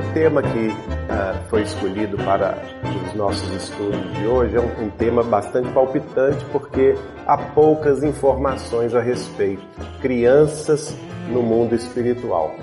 o tema que uh, foi escolhido para os nossos estudos de hoje é um, um, tema bastante palpitante porque há poucas informações a respeito. Crianças no mundo espiritual.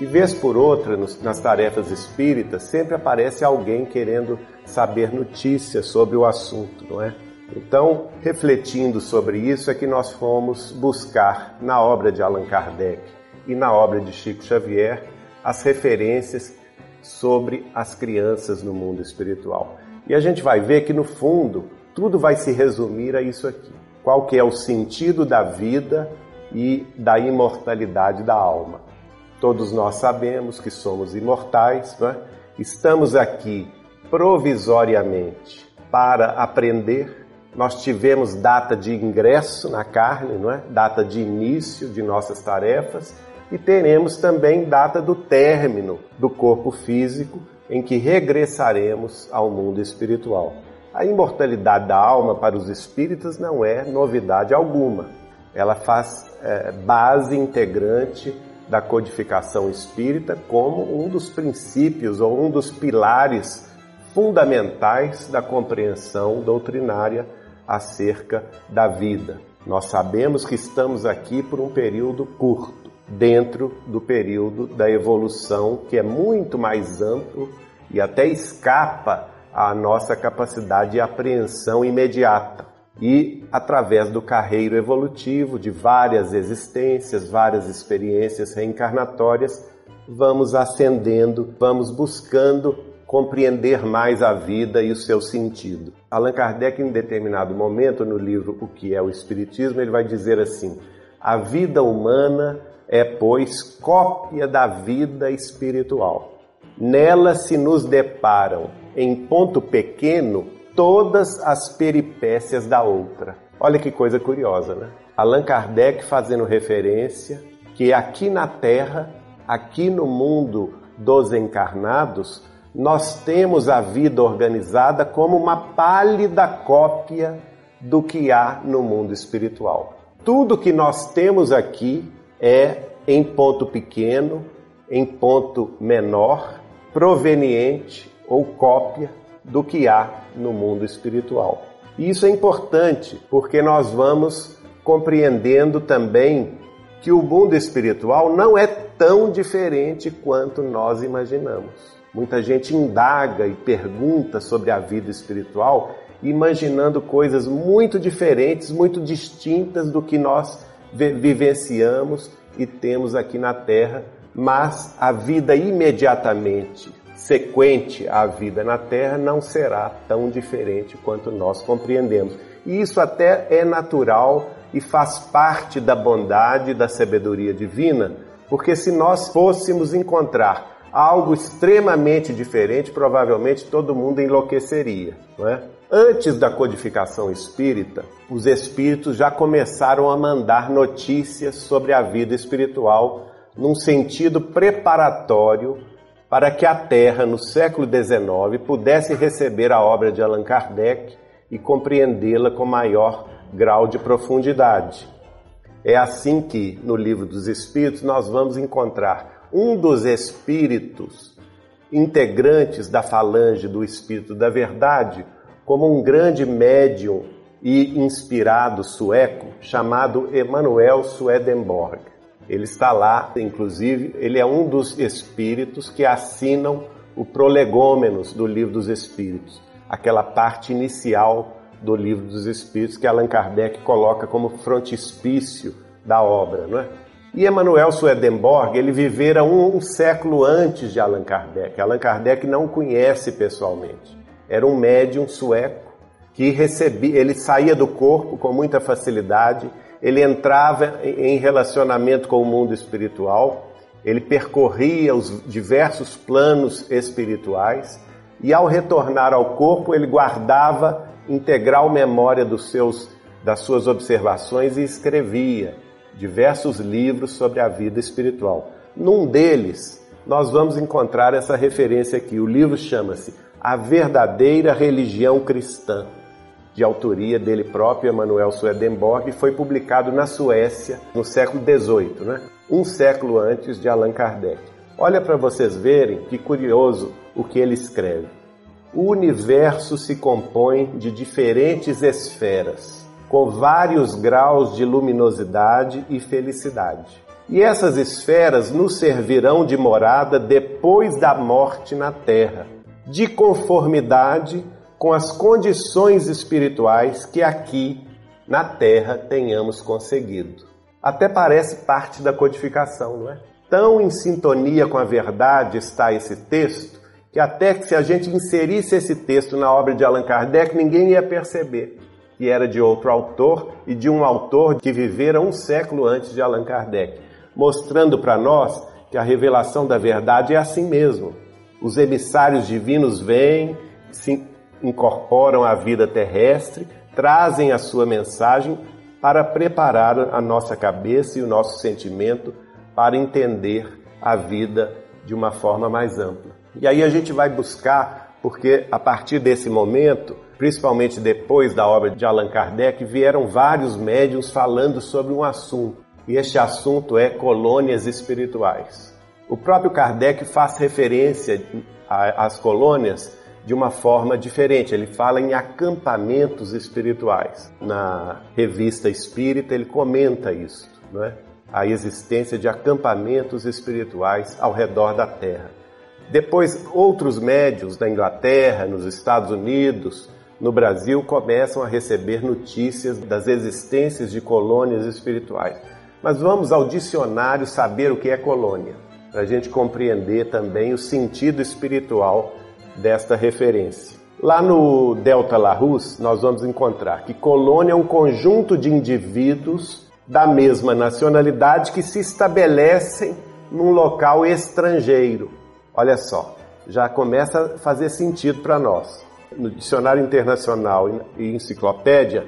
E vez por outra, nos, nas tarefas espíritas, sempre aparece alguém querendo saber notícias sobre o assunto, não é? Então, refletindo sobre isso, é que nós fomos buscar na obra de Allan Kardec e na obra de Chico Xavier as referências sobre as crianças no mundo espiritual. E a gente vai ver que no fundo tudo vai se resumir a isso aqui. Qual que é o sentido da vida e da imortalidade da alma? Todos nós sabemos que somos imortais, é? estamos aqui provisoriamente para aprender. Nós tivemos data de ingresso na carne, não é? Data de início de nossas tarefas e teremos também data do término do corpo físico, em que regressaremos ao mundo espiritual. A imortalidade da alma para os espíritas não é novidade alguma. Ela faz é, base integrante da codificação espírita como um dos princípios ou um dos pilares fundamentais da compreensão doutrinária acerca da vida. Nós sabemos que estamos aqui por um período curto dentro do período da evolução, que é muito mais amplo e até escapa à nossa capacidade de apreensão imediata. E através do carreiro evolutivo de várias existências, várias experiências reencarnatórias, vamos ascendendo, vamos buscando compreender mais a vida e o seu sentido. Allan Kardec, em determinado momento, no livro O que é o Espiritismo, ele vai dizer assim: a vida humana é, pois, cópia da vida espiritual. Nela se nos deparam, em ponto pequeno, todas as peripécias da outra. Olha que coisa curiosa, né? Allan Kardec fazendo referência que aqui na Terra, aqui no mundo dos encarnados, nós temos a vida organizada como uma pálida cópia do que há no mundo espiritual. Tudo que nós temos aqui é em ponto pequeno, em ponto menor, proveniente ou cópia do que há no mundo espiritual. E isso é importante porque nós vamos compreendendo também que o mundo espiritual não é tão diferente quanto nós imaginamos. Muita gente indaga e pergunta sobre a vida espiritual, imaginando coisas muito diferentes, muito distintas do que nós vivenciamos e temos aqui na Terra, mas a vida imediatamente sequente à vida na Terra não será tão diferente quanto nós compreendemos. E isso até é natural e faz parte da bondade da sabedoria divina, porque se nós fôssemos encontrar algo extremamente diferente, provavelmente todo mundo enlouqueceria, não é? Antes da codificação espírita, os espíritos já começaram a mandar notícias sobre a vida espiritual num sentido preparatório para que a Terra, no século XIX, pudesse receber a obra de Allan Kardec e compreendê-la com maior grau de profundidade. É assim que, no Livro dos Espíritos, nós vamos encontrar um dos espíritos integrantes da falange do Espírito da Verdade, como um grande médium e inspirado sueco chamado Emanuel Swedenborg. Ele está lá, inclusive, ele é um dos espíritos que assinam o prolegômenos do Livro dos Espíritos, aquela parte inicial do Livro dos Espíritos que Allan Kardec coloca como frontispício da obra, não é? E Emanuel Swedenborg, ele vivera um, um século antes de Allan Kardec. Allan Kardec não conhece pessoalmente era um médium sueco que recebia, ele saía do corpo com muita facilidade, ele entrava em relacionamento com o mundo espiritual, ele percorria os diversos planos espirituais e ao retornar ao corpo ele guardava integral memória seus das suas observações e escrevia diversos livros sobre a vida espiritual. Num deles, nós vamos encontrar essa referência aqui. O livro chama-se a Verdadeira Religião Cristã, de autoria dele próprio, Emanuel Swedenborg, foi publicado na Suécia no século XVIII, né? um século antes de Allan Kardec. Olha para vocês verem que curioso o que ele escreve. O universo se compõe de diferentes esferas, com vários graus de luminosidade e felicidade. E essas esferas nos servirão de morada depois da morte na Terra, de conformidade com as condições espirituais que aqui na Terra tenhamos conseguido. Até parece parte da codificação, não é? Tão em sintonia com a verdade está esse texto que até que se a gente inserisse esse texto na obra de Allan Kardec, ninguém ia perceber que era de outro autor e de um autor que vivera um século antes de Allan Kardec, mostrando para nós que a revelação da verdade é assim mesmo. Os emissários divinos vêm, se incorporam à vida terrestre, trazem a sua mensagem para preparar a nossa cabeça e o nosso sentimento para entender a vida de uma forma mais ampla. E aí a gente vai buscar, porque a partir desse momento, principalmente depois da obra de Allan Kardec, vieram vários médiums falando sobre um assunto. E este assunto é colônias espirituais. O próprio Kardec faz referência às colônias de uma forma diferente. Ele fala em acampamentos espirituais. Na revista Espírita ele comenta isso, não é? A existência de acampamentos espirituais ao redor da Terra. Depois, outros médios da Inglaterra, nos Estados Unidos, no Brasil, começam a receber notícias das existências de colônias espirituais. Mas vamos ao dicionário saber o que é colônia, para a gente compreender também o sentido espiritual desta referência. Lá no Delta Larousse, nós vamos encontrar que colônia é um conjunto de indivíduos da mesma nacionalidade que se estabelecem num local estrangeiro. Olha só, já começa a fazer sentido para nós. No Dicionário Internacional e Enciclopédia,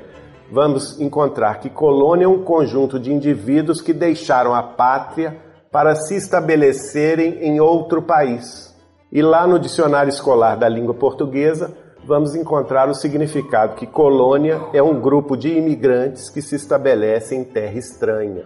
vamos encontrar que colônia é um conjunto de indivíduos que deixaram a pátria para se estabelecerem em outro país. E lá no dicionário escolar da língua portuguesa, vamos encontrar o significado que colônia é um grupo de imigrantes que se estabelece em terra estranha.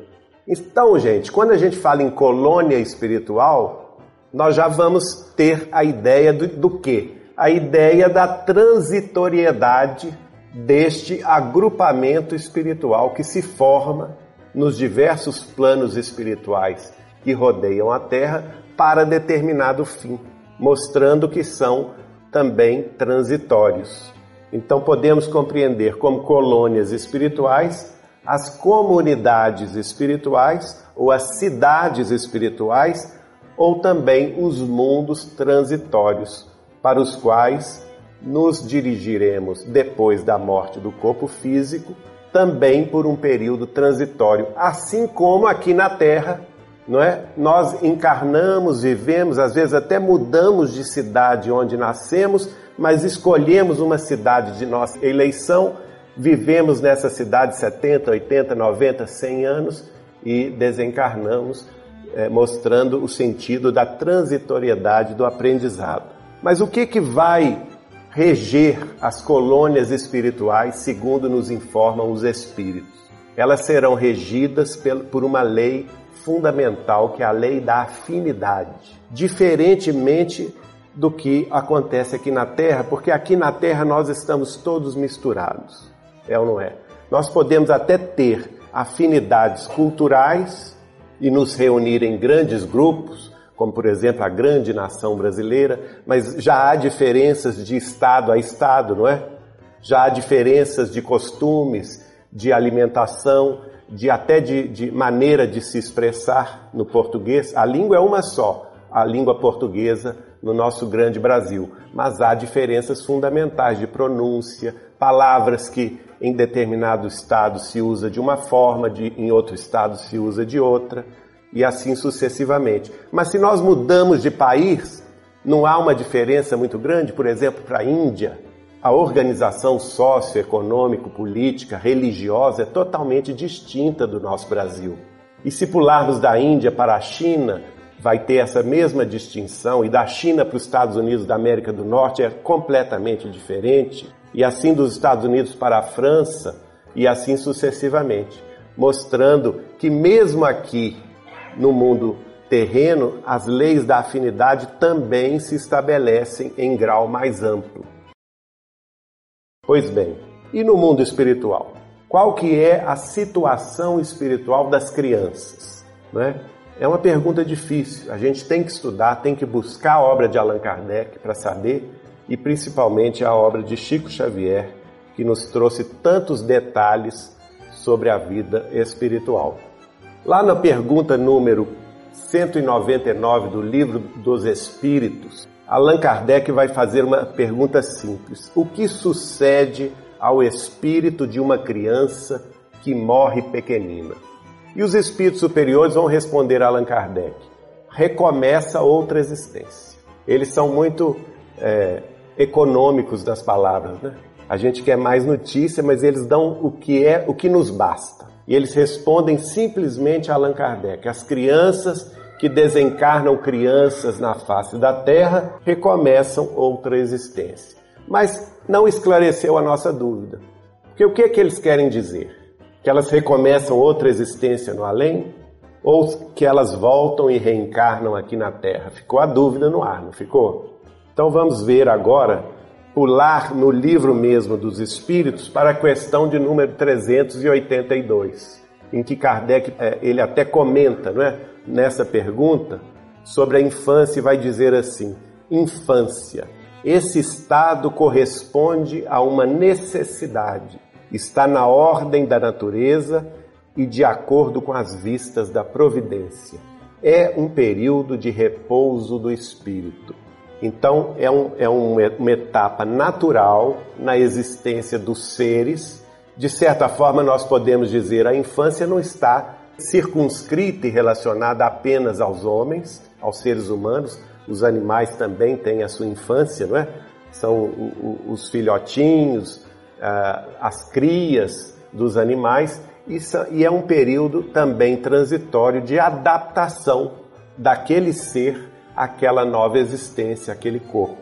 Então, gente, quando a gente fala em colônia espiritual, nós já vamos ter a ideia do, do quê? A ideia da transitoriedade deste agrupamento espiritual que se forma nos diversos planos espirituais que rodeiam a Terra para determinado fim mostrando que são também transitórios. Então podemos compreender como colônias espirituais as comunidades espirituais ou as cidades espirituais ou também os mundos transitórios para os quais nos dirigiremos depois da morte do corpo físico, também por um período transitório, assim como aqui na Terra não é? Nós encarnamos, vivemos, às vezes até mudamos de cidade onde nascemos, mas escolhemos uma cidade de nossa eleição, vivemos nessa cidade 70, 80, 90, 100 anos e desencarnamos, é, mostrando o sentido da transitoriedade do aprendizado. Mas o que que vai reger as colônias espirituais, segundo nos informam os espíritos? Elas serão regidas por uma lei fundamental, que é a lei da afinidade. Diferentemente do que acontece aqui na Terra, porque aqui na Terra nós estamos todos misturados. É ou não é? Nós podemos até ter afinidades culturais e nos reunir em grandes grupos, como por exemplo a grande nação brasileira, mas já há diferenças de estado a estado, não é? Já há diferenças de costumes, de alimentação, de até de, de maneira de se expressar no português. A língua é uma só, a língua portuguesa no nosso grande Brasil, mas há diferenças fundamentais de pronúncia, palavras que em determinado estado se usa de uma forma, de, em outro estado se usa de outra, e assim sucessivamente. Mas se nós mudamos de país, não há uma diferença muito grande, por exemplo, para a Índia, a organização socioeconômico, política, religiosa é totalmente distinta do nosso Brasil. E se pularmos da Índia para a China, vai ter essa mesma distinção, e da China para os Estados Unidos da América do Norte é completamente diferente, e assim dos Estados Unidos para a França, e assim sucessivamente, mostrando que mesmo aqui no mundo terreno, as leis da afinidade também se estabelecem em grau mais amplo. Pois bem, e no mundo espiritual? Qual que é a situação espiritual das crianças? Né? É uma pergunta difícil. A gente tem que estudar, tem que buscar a obra de Allan Kardec para saber, e principalmente a obra de Chico Xavier, que nos trouxe tantos detalhes sobre a vida espiritual. Lá na pergunta número 199 do Livro dos Espíritos, Allan Kardec vai fazer uma pergunta simples: O que sucede ao espírito de uma criança que morre pequenina? E os espíritos superiores vão responder a Allan Kardec: recomeça outra existência. Eles são muito é, econômicos das palavras, né? A gente quer mais notícia, mas eles dão o que é, o que nos basta. E eles respondem simplesmente a Allan Kardec: as crianças que desencarnam crianças na face da Terra recomeçam outra existência. Mas não esclareceu a nossa dúvida. Porque o que é que eles querem dizer? Que elas recomeçam outra existência no além? Ou que elas voltam e reencarnam aqui na Terra? Ficou a dúvida no ar, não ficou? Então vamos ver agora, pular no livro mesmo dos Espíritos para a questão de número 382, em que Kardec é, ele até comenta, não é? nessa pergunta sobre a infância e vai dizer assim: infância. Esse estado corresponde a uma necessidade, está na ordem da natureza e de acordo com as vistas da providência. É um período de repouso do espírito. Então, é, um, é uma etapa natural na existência dos seres. De certa forma, nós podemos dizer a infância não está circunscrita e relacionada apenas aos homens, aos seres humanos. Os animais também têm a sua infância, não é? São os filhotinhos, as crias dos animais, e é um período também transitório de adaptação daquele ser àquela nova existência, aquele corpo.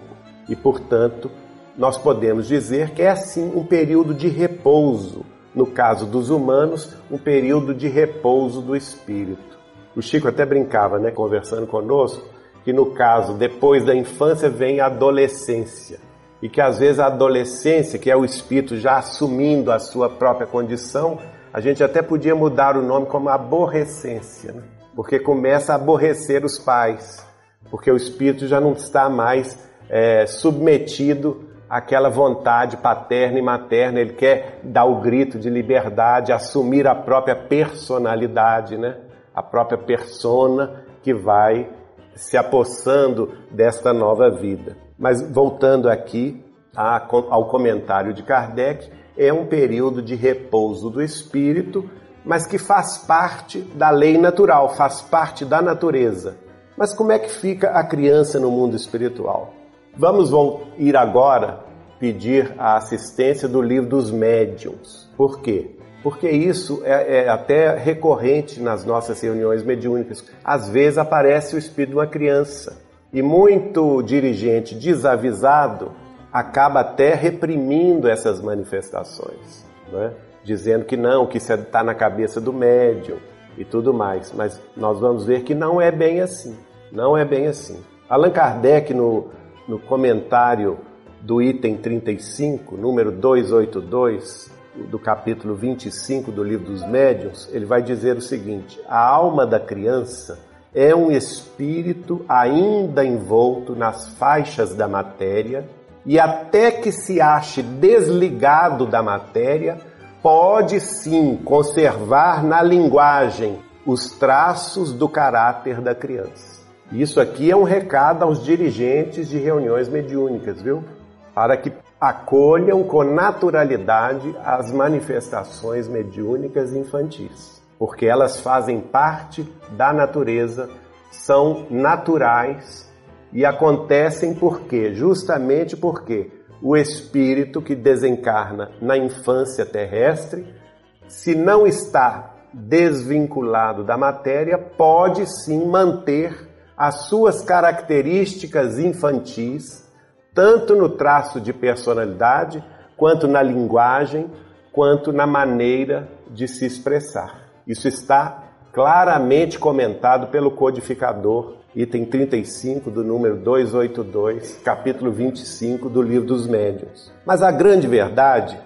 E, portanto, nós podemos dizer que é assim um período de repouso, no caso dos humanos, um período de repouso do espírito. O Chico até brincava, né, conversando conosco, que no caso, depois da infância vem a adolescência. E que às vezes a adolescência, que é o espírito já assumindo a sua própria condição, a gente até podia mudar o nome como aborrecência, né? porque começa a aborrecer os pais, porque o espírito já não está mais é, submetido aquela vontade paterna e materna, ele quer dar o grito de liberdade, assumir a própria personalidade, né? A própria persona que vai se apossando desta nova vida. Mas voltando aqui ao comentário de Kardec, é um período de repouso do espírito, mas que faz parte da lei natural, faz parte da natureza. Mas como é que fica a criança no mundo espiritual? Vamos ir agora pedir a assistência do livro dos médiums. Por quê? Porque isso é, é, até recorrente nas nossas reuniões mediúnicas. Às vezes aparece o espírito de uma criança e muito dirigente desavisado acaba até reprimindo essas manifestações, né? dizendo que não, que isso está na cabeça do médium e tudo mais. Mas nós vamos ver que não é bem assim. Não é bem assim. Allan Kardec, no no comentário do item 35, número 282, do capítulo 25 do Livro dos Médiuns, ele vai dizer o seguinte: a alma da criança é um espírito ainda envolto nas faixas da matéria e até que se ache desligado da matéria, pode sim conservar na linguagem os traços do caráter da criança. Isso aqui é um recado aos dirigentes de reuniões mediúnicas, viu? Para que acolham com naturalidade as manifestações mediúnicas infantis, porque elas fazem parte da natureza, são naturais e acontecem por quê? Justamente porque o espírito que desencarna na infância terrestre, se não está desvinculado da matéria, pode sim manter as suas características infantis, tanto no traço de personalidade, quanto na linguagem, quanto na maneira de se expressar. Isso está claramente comentado pelo codificador, item 35 do número 282, capítulo 25 do Livro dos Médiuns. Mas a grande verdade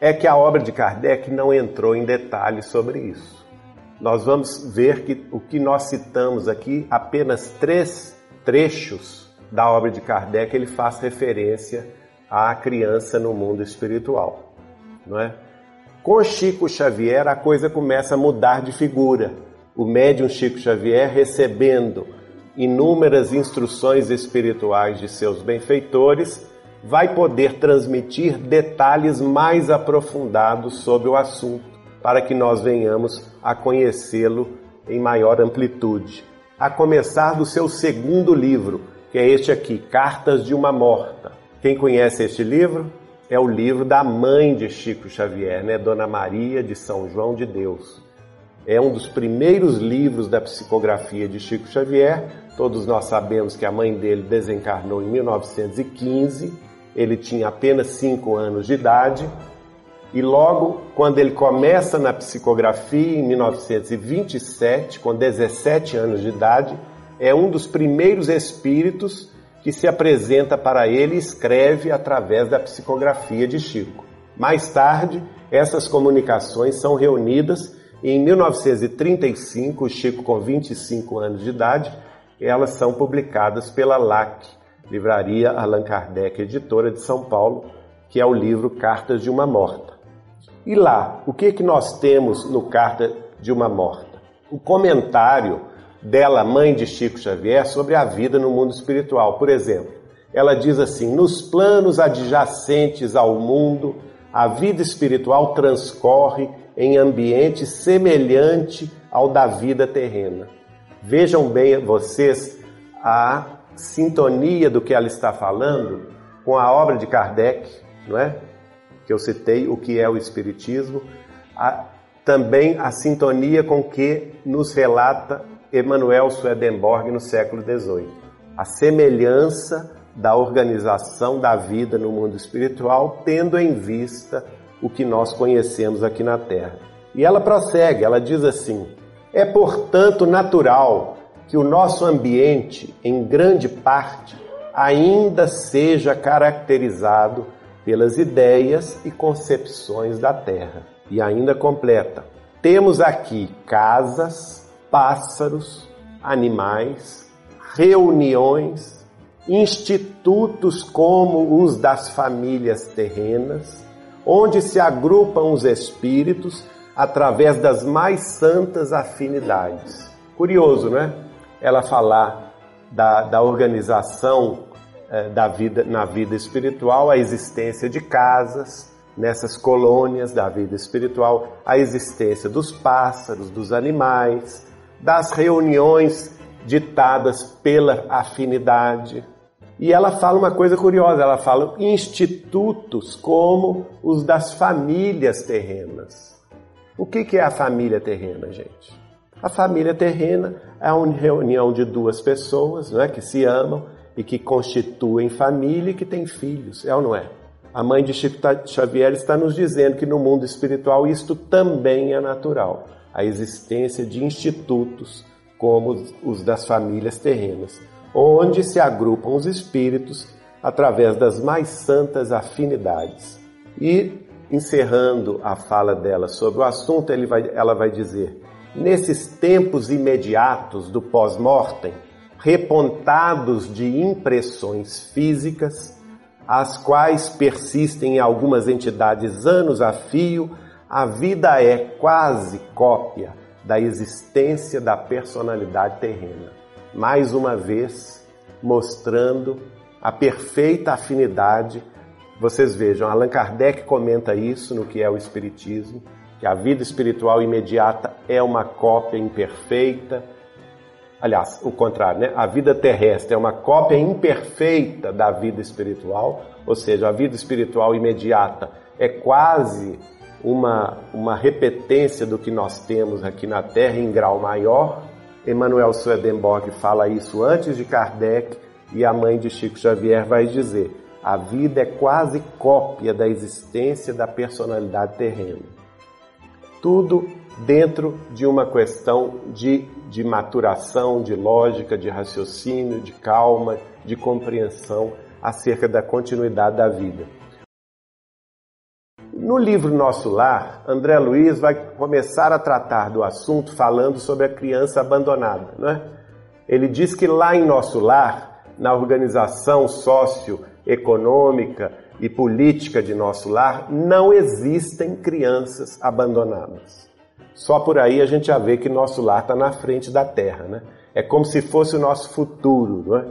é que a obra de Kardec não entrou em detalhes sobre isso. Nós vamos ver que o que nós citamos aqui, apenas três trechos da obra de Kardec, ele faz referência à criança no mundo espiritual, não é? Com Chico Xavier a coisa começa a mudar de figura. O médium Chico Xavier recebendo inúmeras instruções espirituais de seus benfeitores, vai poder transmitir detalhes mais aprofundados sobre o assunto, para que nós venhamos a conhecê-lo em maior amplitude. A começar do seu segundo livro, que é este aqui, Cartas de uma Morta. Quem conhece este livro? É o livro da mãe de Chico Xavier, né? Dona Maria de São João de Deus. É um dos primeiros livros da psicografia de Chico Xavier. Todos nós sabemos que a mãe dele desencarnou em 1915. Ele tinha apenas 5 anos de idade. E logo, quando ele começa na psicografia, em 1927, com 17 anos de idade, é um dos primeiros espíritos que se apresenta para ele e escreve através da psicografia de Chico. Mais tarde, essas comunicações são reunidas e em 1935, Chico com 25 anos de idade, elas são publicadas pela LAC, Livraria Allan Kardec, editora de São Paulo, que é o livro Cartas de uma Morta. E lá, o que que nós temos no Carta de uma Morta? O comentário dela, mãe de Chico Xavier, sobre a vida no mundo espiritual. Por exemplo, ela diz assim: nos planos adjacentes ao mundo, a vida espiritual transcorre em ambiente semelhante ao da vida terrena. Vejam bem vocês a sintonia do que ela está falando com a obra de Kardec, não é? Que eu citei, o que é o Espiritismo, a, também a sintonia com que nos relata Emanuel Swedenborg no século XVIII. A semelhança da organização da vida no mundo espiritual, tendo em vista o que nós conhecemos aqui na Terra. E ela prossegue, ela diz assim: é portanto natural que o nosso ambiente, em grande parte, ainda seja caracterizado pelas ideias e concepções da Terra. E ainda completa: temos aqui casas, pássaros, animais, reuniões, institutos como os das famílias terrenas, onde se agrupam os espíritos através das mais santas afinidades. Curioso, não é? Ela falar da, da organização eh, da vida na vida espiritual, a existência de casas, nessas colônias da vida espiritual, a existência dos pássaros, dos animais, das reuniões ditadas pela afinidade. E ela fala uma coisa curiosa, ela fala institutos como os das famílias terrenas. O que é a família terrena, gente? A família terrena é uma reunião de duas pessoas não é, que se amam e que constituem família e que têm filhos, é ou não é? A mãe de Chico Xavier está nos dizendo que no mundo espiritual isto também é natural a existência de institutos como os das famílias terrenas, onde se agrupam os espíritos através das mais santas afinidades. E, encerrando a fala dela sobre o assunto, vai, ela vai dizer: nesses tempos imediatos do pós-mortem, repontados de impressões físicas, as quais persistem em algumas entidades anos a fio, a vida é quase cópia da existência da personalidade terrena. Mais uma vez, mostrando a perfeita afinidade. Vocês vejam, Allan Kardec comenta isso no que é o Espiritismo, que a vida espiritual imediata é uma cópia imperfeita. Aliás, o contrário, né? A vida terrestre é uma cópia imperfeita da vida espiritual, ou seja, a vida espiritual imediata é quase uma, uma repetência do que nós temos aqui na Terra em grau maior. Emmanuel Swedenborg fala isso antes de Kardec e a mãe de Chico Xavier vai dizer: a vida é quase cópia da existência da personalidade terrena. Tudo dentro de uma questão de, de maturação, de lógica, de raciocínio, de calma, de compreensão acerca da continuidade da vida. No livro Nosso Lar, André Luiz vai começar a tratar do assunto falando sobre a criança abandonada. Né? Ele diz que lá em Nosso Lar, na organização socioeconômica e política de Nosso Lar, não existem crianças abandonadas. Só por aí a gente já vê que Nosso Lar está na frente da Terra. Né? É como se fosse o nosso futuro. Não é?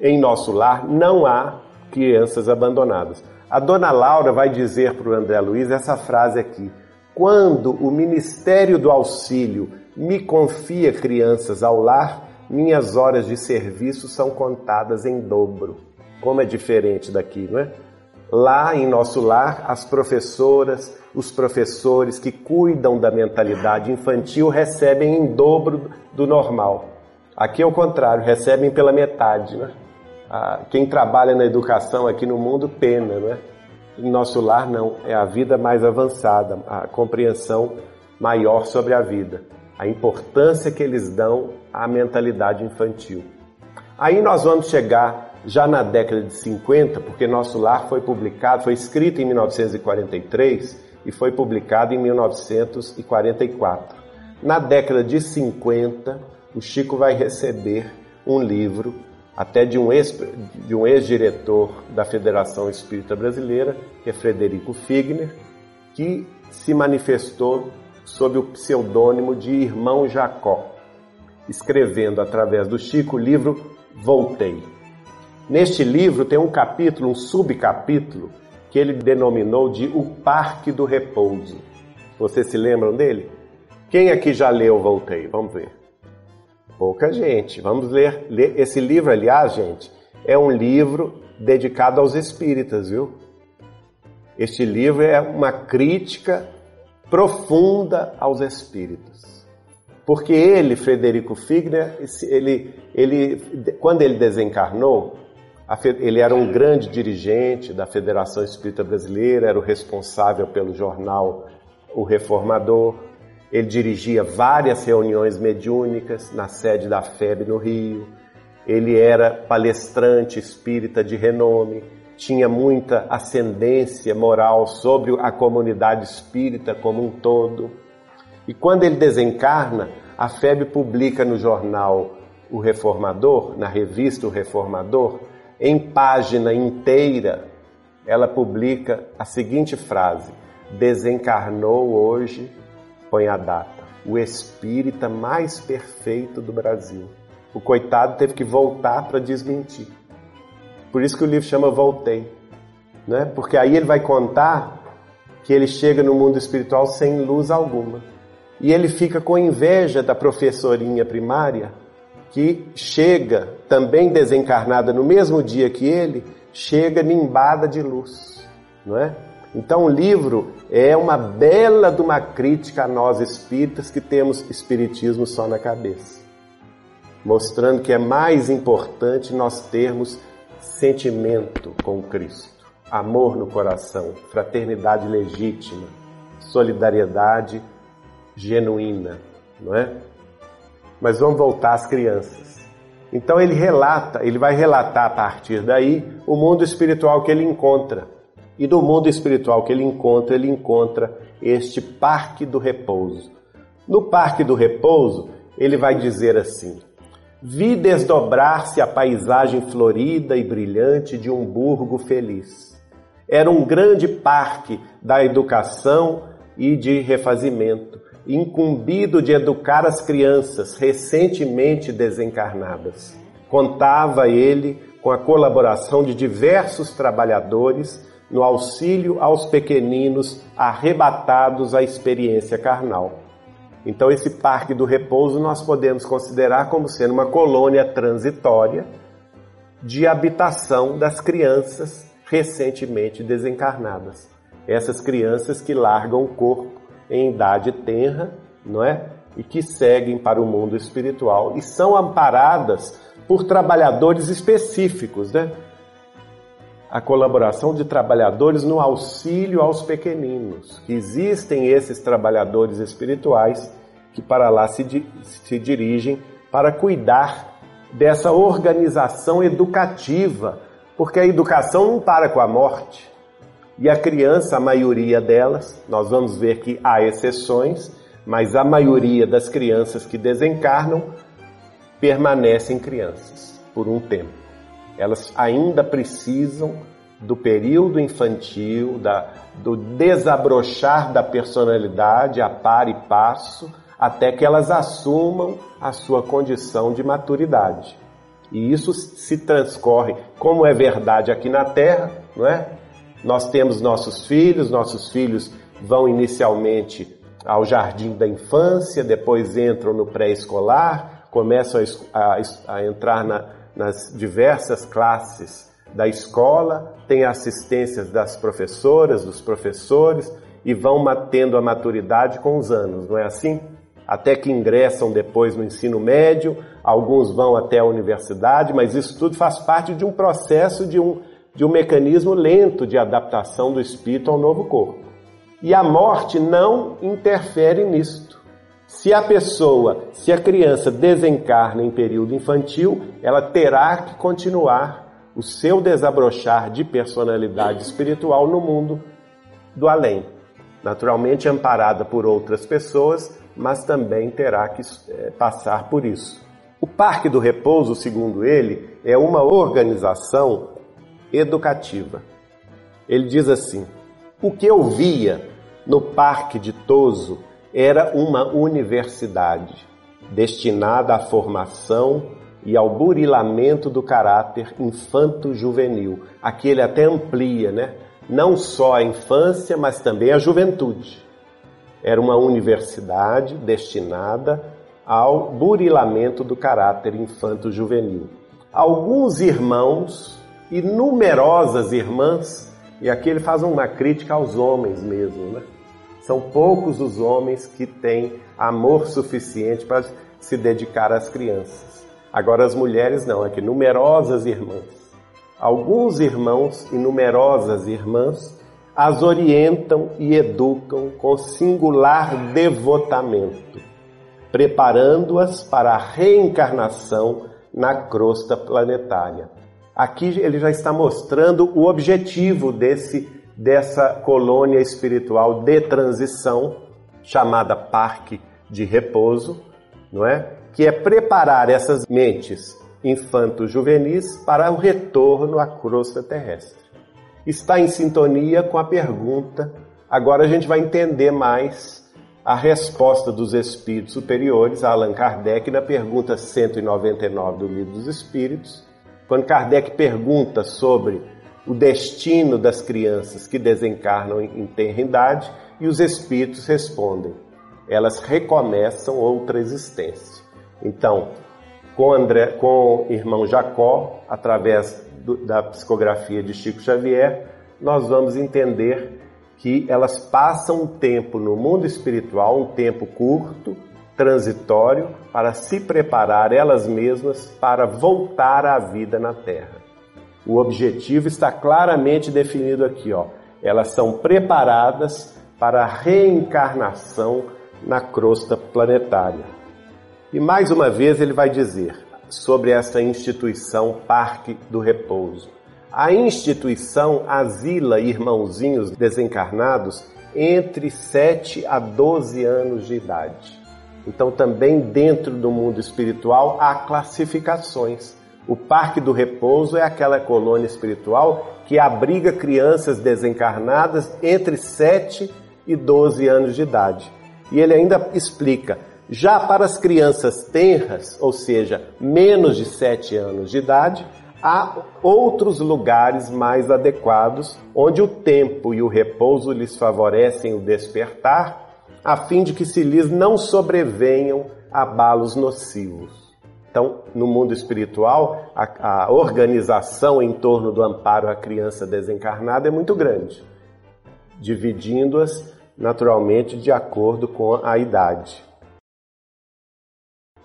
Em Nosso Lar não há crianças abandonadas. A dona Laura vai dizer para o André Luiz essa frase aqui: Quando o Ministério do Auxílio me confia crianças ao lar, minhas horas de serviço são contadas em dobro. Como é diferente daqui, não é? Lá em nosso lar, as professoras, os professores que cuidam da mentalidade infantil recebem em dobro do normal. Aqui é o contrário, recebem pela metade, né? quem trabalha na educação aqui no mundo pena, não é? Em nosso lar não, é a vida mais avançada, a compreensão maior sobre a vida, a importância que eles dão à mentalidade infantil. Aí nós vamos chegar já na década de 50, porque nosso lar foi publicado, foi escrito em 1943 e foi publicado em 1944. Na década de 50, o Chico vai receber um livro até de um ex-diretor ex da Federação Espírita Brasileira, que é Frederico Figner, que se manifestou sob o pseudônimo de Irmão Jacó, escrevendo através do Chico o livro Voltei. Neste livro tem um capítulo, um subcapítulo, que ele denominou de O Parque do Repouso. Vocês se lembram dele? Quem aqui já leu Voltei? Vamos ver. Pouca gente. Vamos ler. Esse livro, aliás, gente, é um livro dedicado aos espíritas, viu? Este livro é uma crítica profunda aos espíritas. Porque ele, Frederico Figner, ele, ele, quando ele desencarnou, ele era um grande dirigente da Federação Espírita Brasileira, era o responsável pelo jornal O Reformador, ele dirigia várias reuniões mediúnicas na sede da FEB no Rio. Ele era palestrante espírita de renome, tinha muita ascendência moral sobre a comunidade espírita como um todo. E quando ele desencarna, a FEB publica no jornal O Reformador, na revista O Reformador, em página inteira, ela publica a seguinte frase: Desencarnou hoje põe a data. O espírita mais perfeito do Brasil. O coitado teve que voltar para desmentir. Por isso que o livro chama Voltei. Né? Porque aí ele vai contar que ele chega no mundo espiritual sem luz alguma. E ele fica com inveja da professorinha primária que chega, também desencarnada no mesmo dia que ele, chega nimbada de luz, não é? Então o livro é uma bela de uma crítica a nós espíritas que temos espiritismo só na cabeça. Mostrando que é mais importante nós termos sentimento com Cristo, amor no coração, fraternidade legítima, solidariedade genuína, não é? Mas vamos voltar às crianças. Então ele relata, ele vai relatar a partir daí o mundo espiritual que ele encontra e do mundo espiritual que ele encontra, ele encontra este parque do repouso. No parque do repouso, ele vai dizer assim: Vi desdobrar-se a paisagem florida e brilhante de um burgo feliz. Era um grande parque da educação e de refazimento, incumbido de educar as crianças recentemente desencarnadas. Contava ele com a colaboração de diversos trabalhadores no auxílio aos pequeninos arrebatados à experiência carnal. Então, esse parque do repouso nós podemos considerar como sendo uma colônia transitória de habitação das crianças recentemente desencarnadas. Essas crianças que largam o corpo em idade tenra, não é? E que seguem para o mundo espiritual e são amparadas por trabalhadores específicos, né? a colaboração de trabalhadores no auxílio aos pequeninos, que existem esses trabalhadores espirituais que para lá se, se dirigem para cuidar dessa organização educativa, porque a educação não para com a morte. E a criança, a maioria delas, nós vamos ver que há exceções, mas a maioria das crianças que desencarnam permanecem crianças por um tempo. Elas ainda precisam do período infantil, da, do desabrochar da personalidade a par e passo, até que elas assumam a sua condição de maturidade. E isso se transcorre, como é verdade aqui na Terra, não é? Nós temos nossos filhos, nossos filhos vão inicialmente ao jardim da infância, depois entram no pré-escolar, começam a, a, a entrar na, nas diversas classes da escola, têm assistências das professoras, dos professores e vão tendo a maturidade com os anos, não é assim? Até que ingressam depois no ensino médio, alguns vão até a universidade, mas isso tudo faz parte de um processo, de um, de um mecanismo lento de adaptação do espírito ao novo corpo. E a morte não interfere nisto. Se a pessoa, se a criança desencarna em período infantil, ela terá que continuar o seu desabrochar de personalidade espiritual no mundo do além. Naturalmente amparada por outras pessoas, mas também terá que é, passar por isso. O Parque do Repouso, segundo ele, é uma organização educativa. Ele diz assim: o que eu via no Parque de Toso era uma universidade destinada à formação e ao burilamento do caráter infanto-juvenil. Aqui ele até amplia, né? Não só a infância, mas também a juventude. Era uma universidade destinada ao burilamento do caráter infanto-juvenil. Alguns irmãos e numerosas irmãs, e aqui ele faz uma crítica aos homens mesmo, né? São poucos os homens que têm amor suficiente para se dedicar às crianças. Agora as mulheres não, é que numerosas irmãs. Alguns irmãos e numerosas irmãs as orientam e educam com singular devotamento, preparando-as para a reencarnação na crosta planetária. Aqui ele já está mostrando o objetivo desse dessa colônia espiritual de transição, chamada Parque de Repouso, não é? Que é preparar essas mentes infanto-juvenis para o retorno à crosta terrestre. Está em sintonia com a pergunta. Agora a gente vai entender mais a resposta dos espíritos superiores a Allan Kardec na pergunta 199 do Livro dos Espíritos, quando Kardec pergunta sobre o destino das crianças que desencarnam em tenridade e os espíritos respondem: elas recomeçam outra existência. Então, com, André, com o irmão Jacó, através do, da psicografia de Chico Xavier, nós vamos entender que elas passam um tempo no mundo espiritual, um tempo curto, transitório, para se preparar elas mesmas para voltar à vida na Terra. O objetivo está claramente definido aqui, ó. Elas são preparadas para a reencarnação na crosta planetária. E mais uma vez ele vai dizer sobre essa instituição Parque do Repouso. A instituição asila irmãozinhos desencarnados entre 7 a 12 anos de idade. Então, também dentro do mundo espiritual há classificações. O Parque do Repouso é aquela colônia espiritual que abriga crianças desencarnadas entre 7 e 12 anos de idade. E ele ainda explica: já para as crianças tenras, ou seja, menos de 7 anos de idade, há outros lugares mais adequados onde o tempo e o repouso lhes favorecem o despertar, a fim de que se lhes não sobrevenham abalos nocivos. Então, no mundo espiritual, a, a, organização em torno do amparo à criança desencarnada é muito grande, dividindo-as naturalmente de acordo com a idade.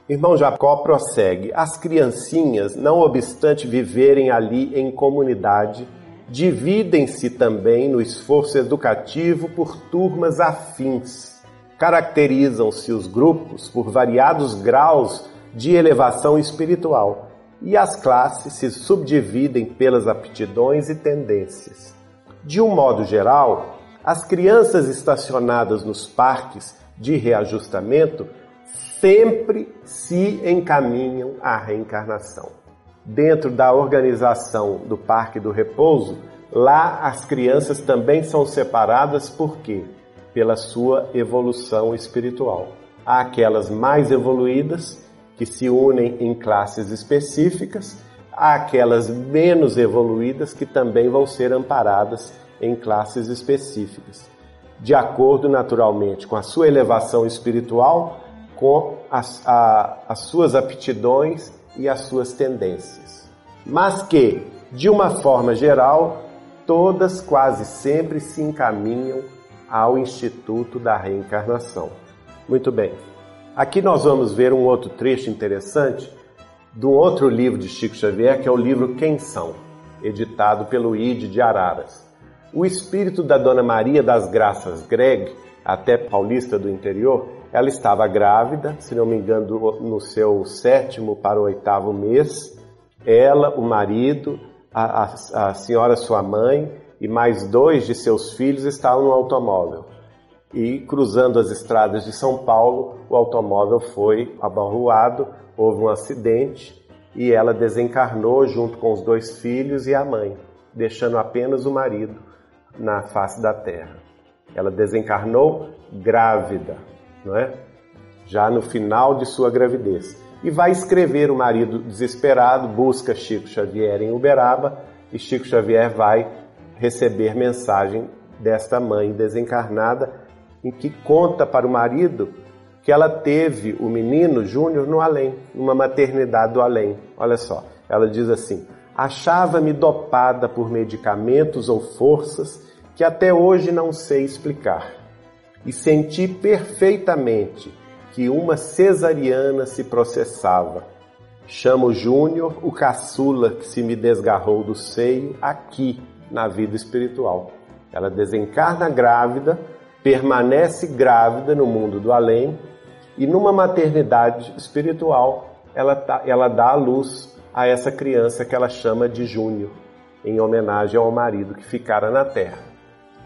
Irmão Jacó prossegue: as criancinhas, não obstante viverem ali em comunidade, dividem-se também no esforço educativo por turmas afins. Caracterizam-se os grupos por variados graus de elevação espiritual e as classes se subdividem pelas aptidões e tendências. De um modo geral, as crianças estacionadas nos parques de reajustamento sempre se encaminham à reencarnação. Dentro da organização do Parque do Repouso, lá as crianças também são separadas por quê? Pela sua evolução espiritual. Há aquelas mais evoluídas que se unem em classes específicas, há aquelas menos evoluídas que também vão ser amparadas em classes específicas, de acordo naturalmente com a sua elevação espiritual, com as, a, as suas aptidões e as suas tendências. Mas que, de uma forma geral, todas quase sempre se encaminham ao Instituto da Reencarnação. Muito bem. Aqui nós vamos ver um outro trecho interessante do outro livro de Chico Xavier, que é o livro Quem São, editado pelo ID de Araras. O espírito da Dona Maria das Graças Greg, até paulista do interior, ela estava grávida, se não me engano, no seu sétimo para o oitavo mês. Ela, o marido, a, a, a senhora sua mãe e mais dois de seus filhos estavam no automóvel. E cruzando as estradas de São Paulo, o automóvel foi abarroado, houve um acidente e ela desencarnou junto com os dois filhos e a mãe, deixando apenas o marido na face da terra. Ela desencarnou grávida, não é? Já no final de sua gravidez. E vai escrever o marido desesperado, busca Chico Xavier em Uberaba e Chico Xavier vai receber mensagem desta mãe desencarnada em que conta para o marido que ela teve o menino Júnior no além, numa maternidade do além. Olha só, ela diz assim: achava-me dopada por medicamentos ou forças que até hoje não sei explicar. E senti perfeitamente que uma cesariana se processava. Chamo Júnior o caçula que se me desgarrou do seio aqui na vida espiritual. Ela desencarna grávida, permanece grávida no mundo do além e numa maternidade espiritual ela, tá, ela dá a luz a essa criança que ela chama de Júnior, em homenagem ao marido que ficara na terra.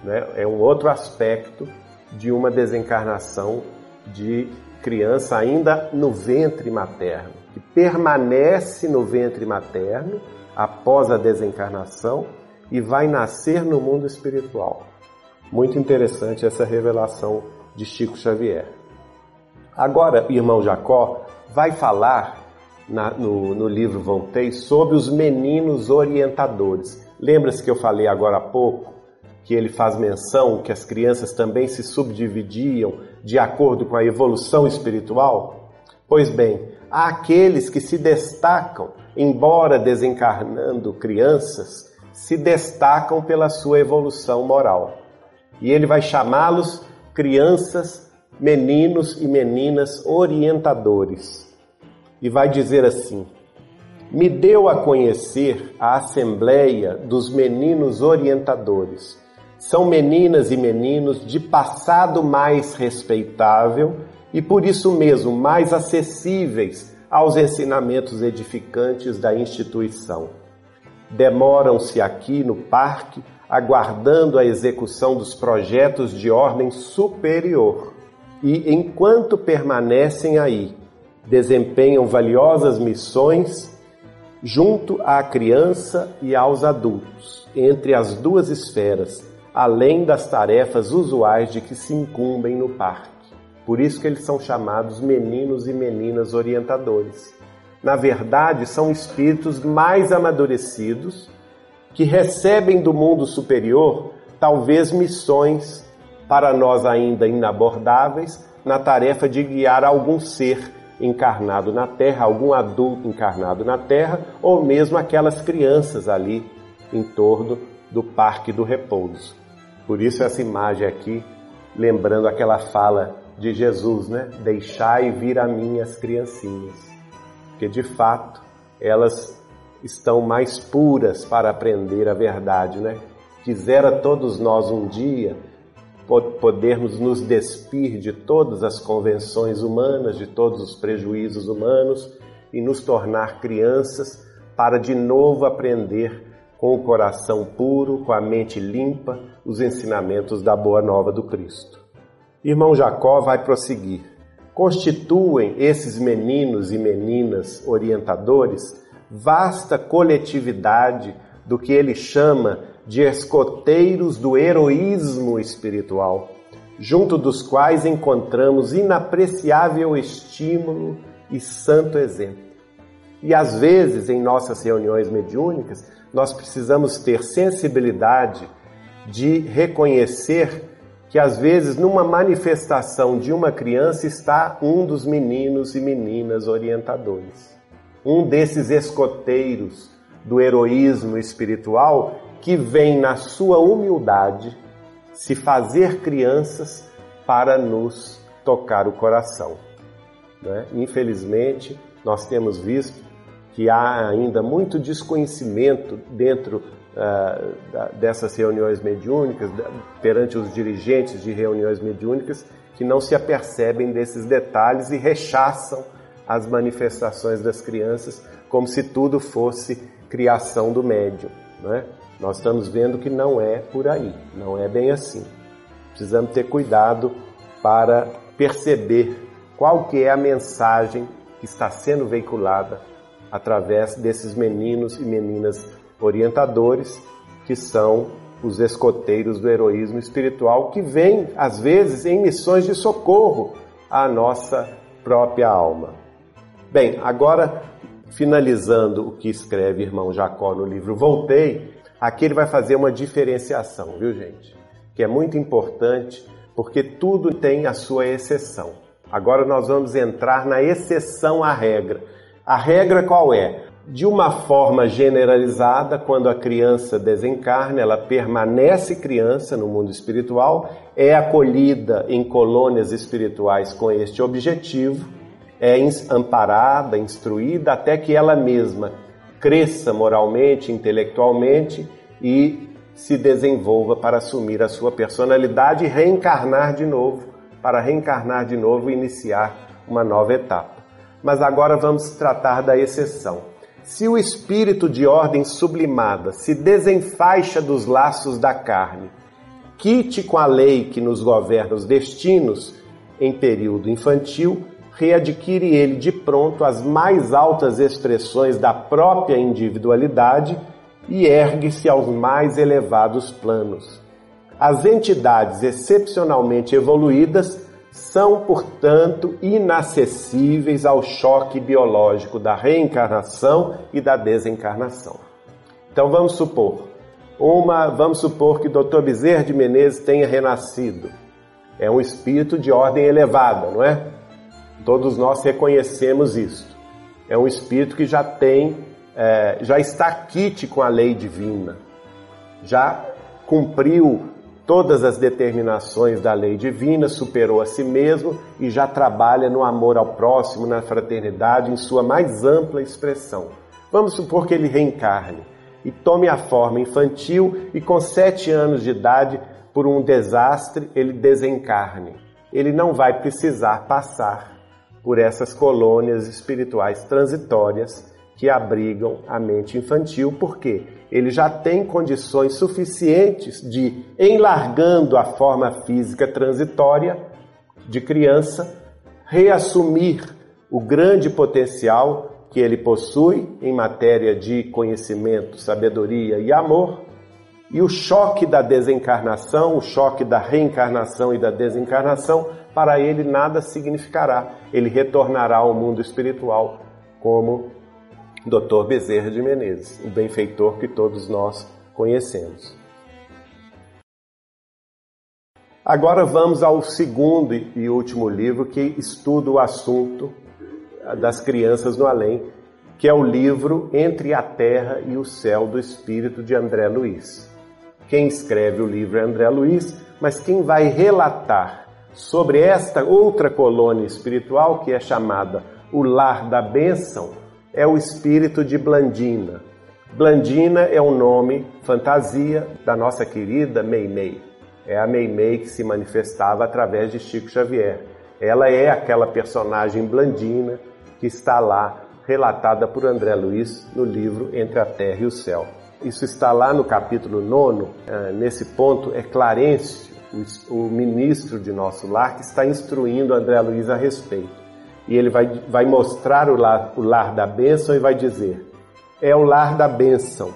Né? É um outro aspecto de uma desencarnação de criança ainda no ventre materno, que permanece no ventre materno após a desencarnação e vai nascer no mundo espiritual. Muito interessante essa revelação de Chico Xavier. Agora, irmão Jacó vai falar na, no, no livro Voltei sobre os meninos orientadores. Lembra-se que eu falei agora há pouco que ele faz menção que as crianças também se subdividiam de acordo com a evolução espiritual? Pois bem, há aqueles que se destacam, embora desencarnando crianças, se destacam pela sua evolução moral. E ele vai chamá-los crianças, meninos e meninas orientadores. E vai dizer assim: Me deu a conhecer a Assembleia dos Meninos Orientadores são meninas e meninos de passado mais respeitável e por isso mesmo mais acessíveis aos ensinamentos edificantes da instituição. Demoram-se aqui no parque aguardando a execução dos projetos de ordem superior e, enquanto permanecem aí, desempenham valiosas missões junto à criança e aos adultos, entre as duas esferas, além das tarefas usuais de que se incumbem no parque. Por isso que eles são chamados meninos e meninas orientadores. Na verdade, são espíritos mais amadurecidos que recebem do mundo superior talvez missões para nós ainda inabordáveis na tarefa de guiar algum ser encarnado na Terra, algum adulto encarnado na Terra, ou mesmo aquelas crianças ali em torno do Parque do Repouso. Por isso essa imagem aqui, lembrando aquela fala de Jesus, né? Deixai vir a mim as criancinhas. Porque de fato, elas estão mais puras para aprender a verdade, né? Quisera todos nós um dia podermos nos despir de todas as convenções humanas, de todos os prejuízos humanos e nos tornar crianças para de novo aprender com o coração puro, com a mente limpa, os ensinamentos da boa nova do Cristo. Irmão Jacó vai prosseguir. Constituem esses meninos e meninas orientadores vasta coletividade do que ele chama de escoteiros do heroísmo espiritual, junto dos quais encontramos inapreciável estímulo e santo exemplo. E às vezes, em nossas reuniões mediúnicas, nós precisamos ter sensibilidade de reconhecer que às vezes numa manifestação de uma criança está um dos meninos e meninas orientadores. Um desses escoteiros do heroísmo espiritual que vem na sua humildade se fazer crianças para nos tocar o coração. Né? Infelizmente, nós temos visto que há ainda muito desconhecimento dentro dessas reuniões mediúnicas, perante os dirigentes de reuniões mediúnicas, que não se apercebem desses detalhes e rechaçam as manifestações das crianças como se tudo fosse criação do médium. Né? Nós estamos vendo que não é por aí, não é bem assim. Precisamos ter cuidado para perceber qual que é a mensagem que está sendo veiculada através desses meninos e meninas orientadores que são os escoteiros do heroísmo espiritual que vêm às vezes em missões de socorro à nossa própria alma. Bem, agora finalizando o que escreve irmão Jacó no livro Voltei, aqui ele vai fazer uma diferenciação, viu gente? Que é muito importante porque tudo tem a sua exceção. Agora nós vamos entrar na exceção à regra. A regra qual é? De uma forma generalizada, quando a criança desencarna, ela permanece criança no mundo espiritual, é acolhida em colônias espirituais com este objetivo, é amparada, instruída, até que ela mesma cresça moralmente, intelectualmente e se desenvolva para assumir a sua personalidade e reencarnar de novo, para reencarnar de novo e iniciar uma nova etapa. Mas agora vamos tratar da exceção. Se o espírito de ordem sublimada se desenfaixa dos laços da carne, quite com a lei que nos governa os destinos em período infantil, readquire ele de pronto as mais altas expressões da própria individualidade e ergue-se aos mais elevados planos. As entidades excepcionalmente evoluídas são, portanto, inacessíveis ao choque biológico da reencarnação e da desencarnação. Então vamos supor, uma, vamos supor que Dr. Bezerra de Menezes tenha renascido. É um espírito de ordem elevada, não é? Todos nós reconhecemos isso. É um espírito que já tem, é, já está quite com a lei divina, já cumpriu todas as determinações da lei divina, superou a si mesmo e já trabalha no amor ao próximo, na fraternidade, em sua mais ampla expressão. Vamos supor que ele reencarne e tome a forma infantil e com sete anos de idade, por um desastre, ele desencarne. Ele não vai precisar passar por essas colônias espirituais transitórias que abrigam a mente infantil, porque ele já tem condições suficientes de, enlargando a forma física transitória de criança, reassumir o grande potencial que ele possui em matéria de conhecimento, sabedoria e amor, e o choque da desencarnação, o choque da reencarnação e da desencarnação, para ele nada significará. Ele retornará ao mundo espiritual como Dr. Bezerra de Menezes, o benfeitor que todos nós conhecemos. Agora vamos ao segundo e último livro que estuda o assunto das crianças no além, que é o livro Entre a Terra e o Céu do Espírito de André Luiz. Quem escreve o livro é André Luiz, mas quem vai relatar sobre esta outra colônia espiritual que é chamada o Lar da Bênção é o espírito de Blandina, Blandina é o nome fantasia da nossa querida Meimei. É a Meimei que se manifestava através de Chico Xavier. Ela é aquela personagem blandina que está lá relatada por André Luiz no livro Entre a Terra e o Céu. Isso está lá no capítulo 9, eh, nesse ponto é Clarencio, o ministro de nosso lar, que está instruindo André Luiz a respeito. E ele vai, vai mostrar o lar, o lar da bênção e vai dizer: é o lar da bênção.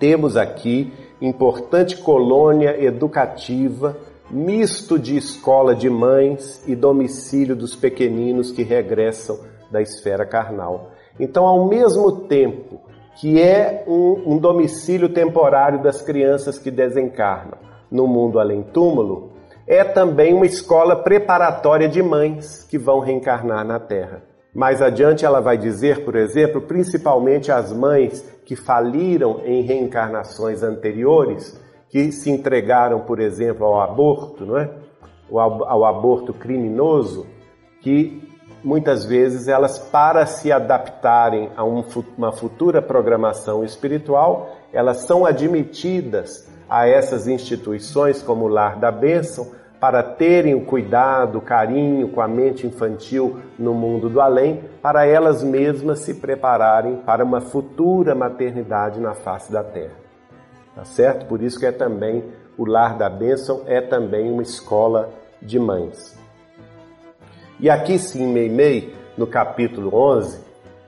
Temos aqui importante colônia educativa, misto de escola de mães e domicílio dos pequeninos que regressam da esfera carnal. Então, ao mesmo tempo que é um, um domicílio temporário das crianças que desencarnam no mundo além-túmulo, é também uma escola preparatória de mães que vão reencarnar na Terra. Mais adiante ela vai dizer, por exemplo, principalmente as mães que faliram em reencarnações anteriores, que se entregaram, por exemplo, ao aborto, não é? Ao, ao aborto criminoso, que muitas vezes elas, para se adaptarem a um, uma futura programação espiritual, elas são admitidas a essas instituições como o Lar da Bênção para terem o cuidado, o carinho com a mente infantil no mundo do além, para elas mesmas se prepararem para uma futura maternidade na face da terra. Tá certo? Por isso que é também o lar da bênção é também uma escola de mães. E aqui sim, Meimei, no capítulo 11,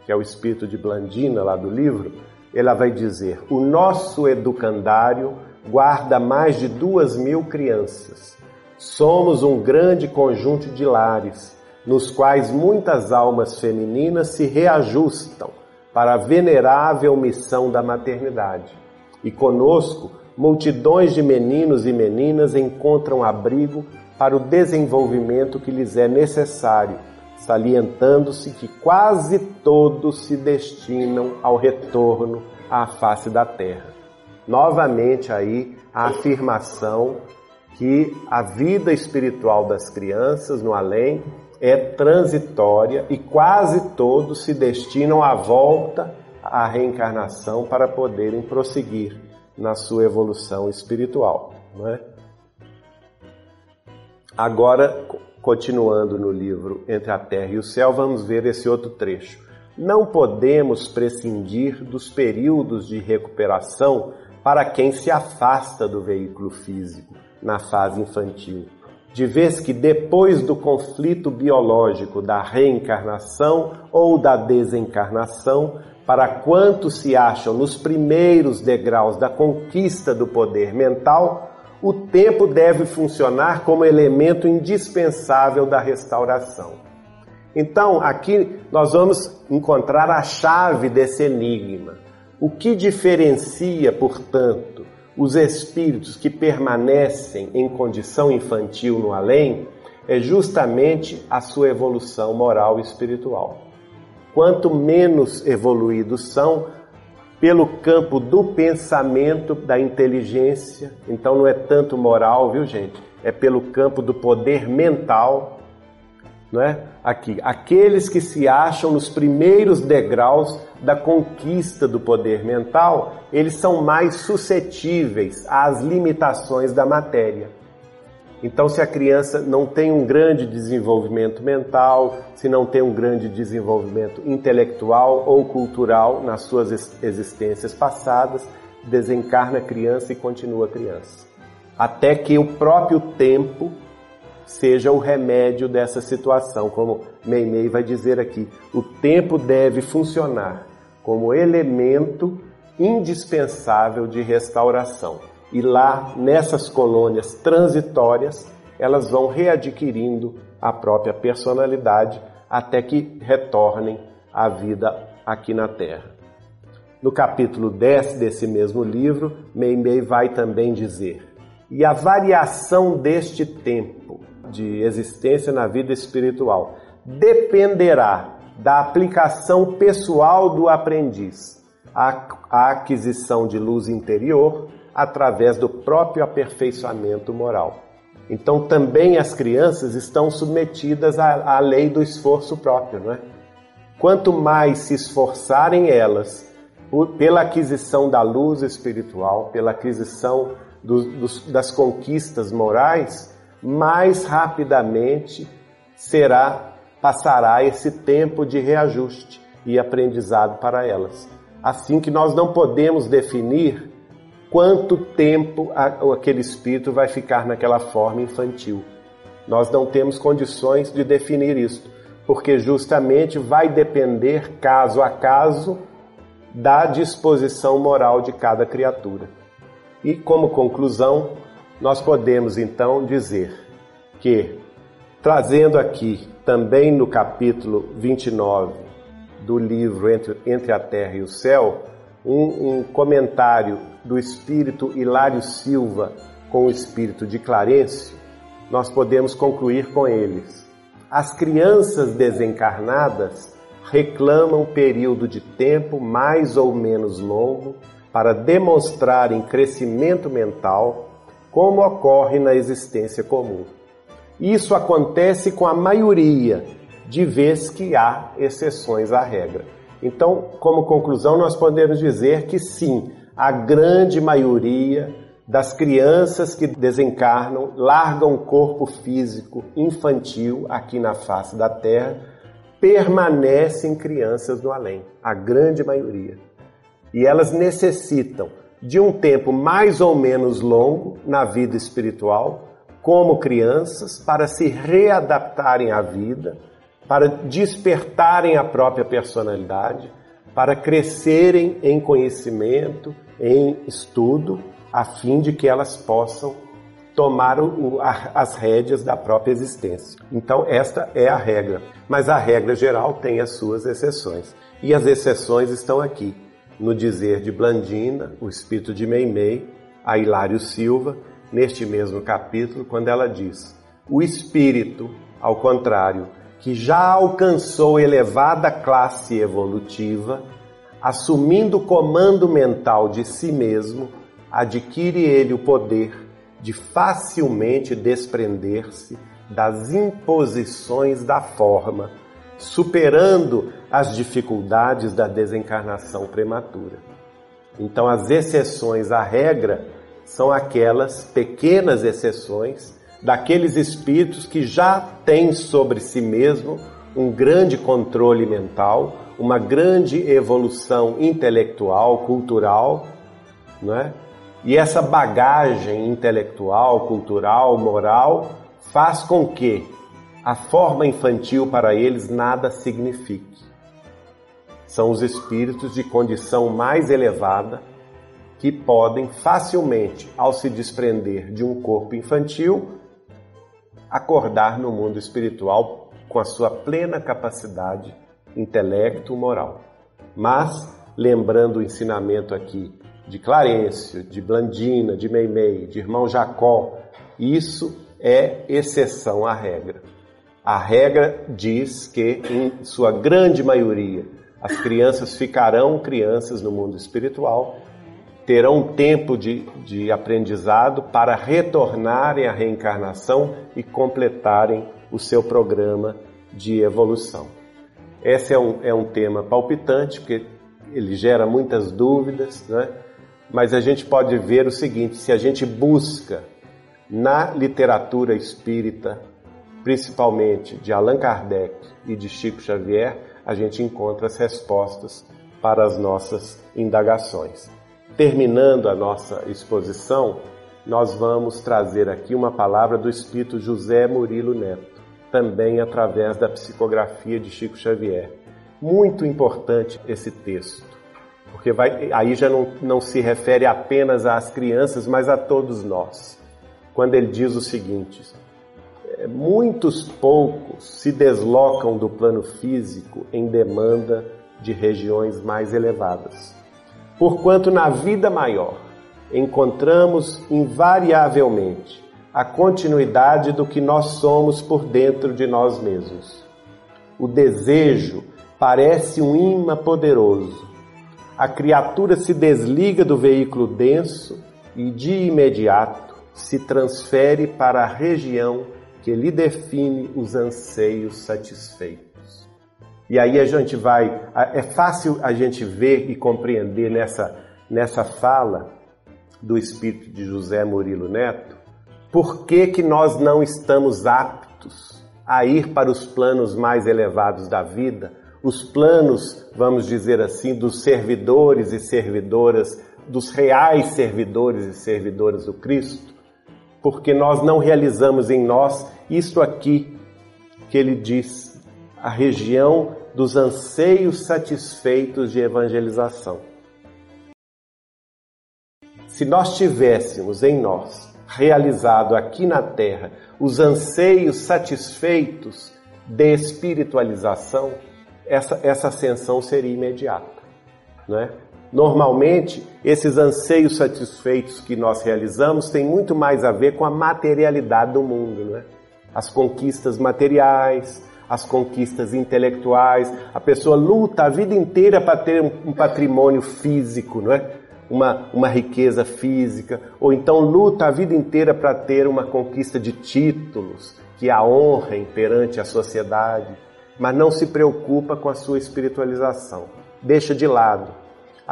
que é o espírito de Blandina lá do livro, ela vai dizer: o nosso educandário guarda mais de duas mil crianças Somos um grande conjunto de lares, nos quais muitas almas femininas se reajustam para a venerável missão da maternidade. E conosco, multidões de meninos e meninas encontram abrigo para o desenvolvimento que lhes é necessário, salientando-se que quase todos se destinam ao retorno à face da terra. Novamente aí a afirmação que a vida espiritual das crianças no além é transitória e quase todos se destinam à volta à reencarnação para poderem prosseguir na sua evolução espiritual. É? Agora, continuando no livro Entre a Terra e o Céu, vamos ver esse outro trecho. Não podemos prescindir dos períodos de recuperação para quem se afasta do veículo físico na fase infantil, de vez que depois do conflito biológico da reencarnação ou da desencarnação, para quantos se acham nos primeiros degraus da conquista do poder mental, o tempo deve funcionar como elemento indispensável da restauração. Então, aqui nós vamos encontrar a chave desse enigma. O que diferencia, portanto, os espíritos que permanecem em condição infantil no além é justamente a sua evolução moral e espiritual. Quanto menos evoluídos são, pelo campo do pensamento, da inteligência, então não é tanto moral, viu gente? É pelo campo do poder mental, não é? Aqui, aqueles que se acham nos primeiros degraus da conquista do poder mental, eles são mais suscetíveis às limitações da matéria. Então, se a criança não tem um grande desenvolvimento mental, se não tem um grande desenvolvimento intelectual ou cultural nas suas existências passadas, desencarna criança e continua criança. Até que o próprio tempo seja o remédio dessa situação. Como Meimei vai dizer aqui, o tempo deve funcionar como elemento indispensável de restauração. E lá, nessas colônias transitórias, elas vão readquirindo a própria personalidade até que retornem à vida aqui na Terra. No capítulo 10 desse mesmo livro, Meimei vai também dizer: E a variação deste tempo de existência na vida espiritual dependerá da aplicação pessoal do aprendiz, a aquisição de luz interior através do próprio aperfeiçoamento moral. Então também as crianças estão submetidas à, à lei do esforço próprio, não é? Quanto mais se esforçarem elas pela aquisição da luz espiritual, pela aquisição do, dos, das conquistas morais, mais rapidamente será passará esse tempo de reajuste e aprendizado para elas. Assim que nós não podemos definir quanto tempo aquele espírito vai ficar naquela forma infantil. Nós não temos condições de definir isso, porque justamente vai depender caso a caso da disposição moral de cada criatura. E como conclusão, nós podemos então dizer que, trazendo aqui também no capítulo 29 do livro Entre, Entre a Terra e o Céu, um, um comentário do espírito Hilário Silva com o espírito de Clarencio, nós podemos concluir com eles. As crianças desencarnadas reclamam período de tempo mais ou menos longo para demonstrarem crescimento mental, como ocorre na existência comum. Isso acontece com a maioria, de vez que há exceções à regra. Então, como conclusão, nós podemos dizer que sim, a grande maioria das crianças que desencarnam largam o corpo físico infantil aqui na face da Terra, permanecem crianças no além, a grande maioria. E elas necessitam de um tempo mais ou menos longo na vida espiritual, como crianças, para se readaptarem à vida para despertarem a própria personalidade, para crescerem em conhecimento, em estudo, a fim de que elas possam tomar o, as rédeas da própria existência. Então, esta é a regra. Mas a regra geral tem as suas exceções. E as exceções estão aqui, no dizer de Blandina, o espírito de Meimei, a Hilário Silva, neste mesmo capítulo, quando ela diz: o espírito, ao contrário, que já alcançou elevada classe evolutiva, assumindo o comando mental de si mesmo, adquire ele o poder de facilmente desprender-se das imposições da forma, superando as dificuldades da desencarnação prematura. Então, as exceções à regra são aquelas pequenas exceções daqueles espíritos que já têm sobre si mesmo um grande controle mental, uma grande evolução intelectual, cultural, não é? E essa bagagem intelectual, cultural, moral faz com que a forma infantil para eles nada signifique. São os espíritos de condição mais elevada que podem facilmente, ao se desprender de um corpo infantil, acordar no mundo espiritual com a sua plena capacidade intelecto moral. Mas, lembrando o ensinamento aqui de Clarencio, de Blandina, de Meimei, de irmão Jacó, isso é exceção à regra. A regra diz que, em sua grande maioria, as crianças ficarão crianças no mundo espiritual terão tempo de, de aprendizado para retornarem à reencarnação e completarem o seu programa de evolução. Esse é um, é um tema palpitante, porque ele gera muitas dúvidas, né? mas a gente pode ver o seguinte: se a gente busca na literatura espírita, principalmente de Allan Kardec e de Chico Xavier, a gente encontra as respostas para as nossas indagações. Terminando a nossa exposição, nós vamos trazer aqui uma palavra do Espírito José Murilo Neto, também através da psicografia de Chico Xavier. Muito importante esse texto, porque vai, aí já não, não se refere apenas às crianças, mas a todos nós. Quando ele diz o seguinte: muitos poucos se deslocam do plano físico em demanda de regiões mais elevadas Porquanto na vida maior encontramos invariavelmente a continuidade do que nós somos por dentro de nós mesmos. O desejo parece um imã poderoso. A criatura se desliga do veículo denso e de imediato se transfere para a região que lhe define os anseios satisfeitos. E aí a gente vai, é fácil a gente ver e compreender nessa, nessa fala do espírito de José Murilo Neto, por que, que nós não estamos aptos a ir para os planos mais elevados da vida, os planos, vamos dizer assim, dos servidores e servidoras, dos reais servidores e servidoras do Cristo, porque nós não realizamos em nós isto aqui que ele diz, a região dos anseios satisfeitos de evangelização. Se nós tivéssemos em nós realizado aqui na terra os anseios satisfeitos de espiritualização, essa, essa ascensão seria imediata. Não é? Normalmente, esses anseios satisfeitos que nós realizamos têm muito mais a ver com a materialidade do mundo, né? As conquistas materiais, as conquistas intelectuais. A pessoa luta a vida inteira para ter um patrimônio físico, não é? Uma, uma riqueza física, ou então luta a vida inteira para ter uma conquista de títulos que a honrem perante a sociedade, mas não se preocupa com a sua espiritualização. Deixa de lado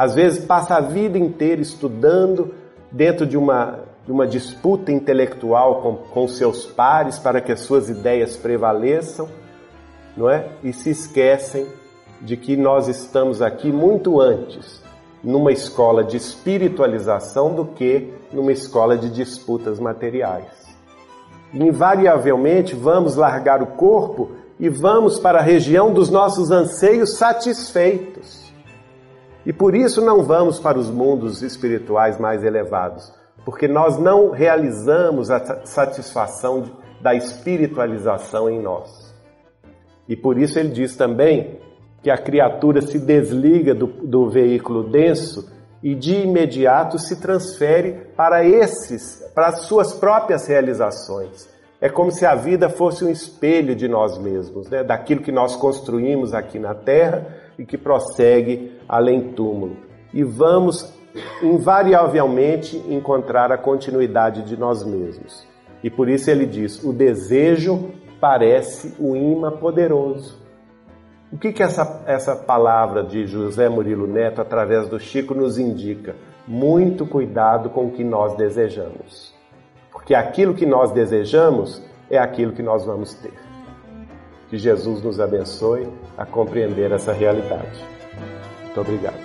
às vezes passa a vida inteira estudando dentro de uma, de uma disputa intelectual com, com seus pares para que as suas ideias prevaleçam, não é? E se esquecem de que nós estamos aqui muito antes numa escola de espiritualização do que numa escola de disputas materiais. Invariavelmente vamos largar o corpo e vamos para a região dos nossos anseios satisfeitos. E por isso não vamos para os mundos espirituais mais elevados, porque nós não realizamos a satisfação da espiritualização em nós. E por isso ele diz também que a criatura se desliga do, do veículo denso e de imediato se transfere para esses, para as suas próprias realizações. É como se a vida fosse um espelho de nós mesmos, né? daquilo que nós construímos aqui na Terra e que prossegue além túmulo. E vamos invariavelmente encontrar a continuidade de nós mesmos. E por isso ele diz: o desejo parece o imã poderoso. O que, que essa, essa palavra de José Murilo Neto, através do Chico, nos indica? Muito cuidado com o que nós desejamos. Porque aquilo que nós desejamos é aquilo que nós vamos ter. Que Jesus nos abençoe a compreender essa realidade. Muito obrigado.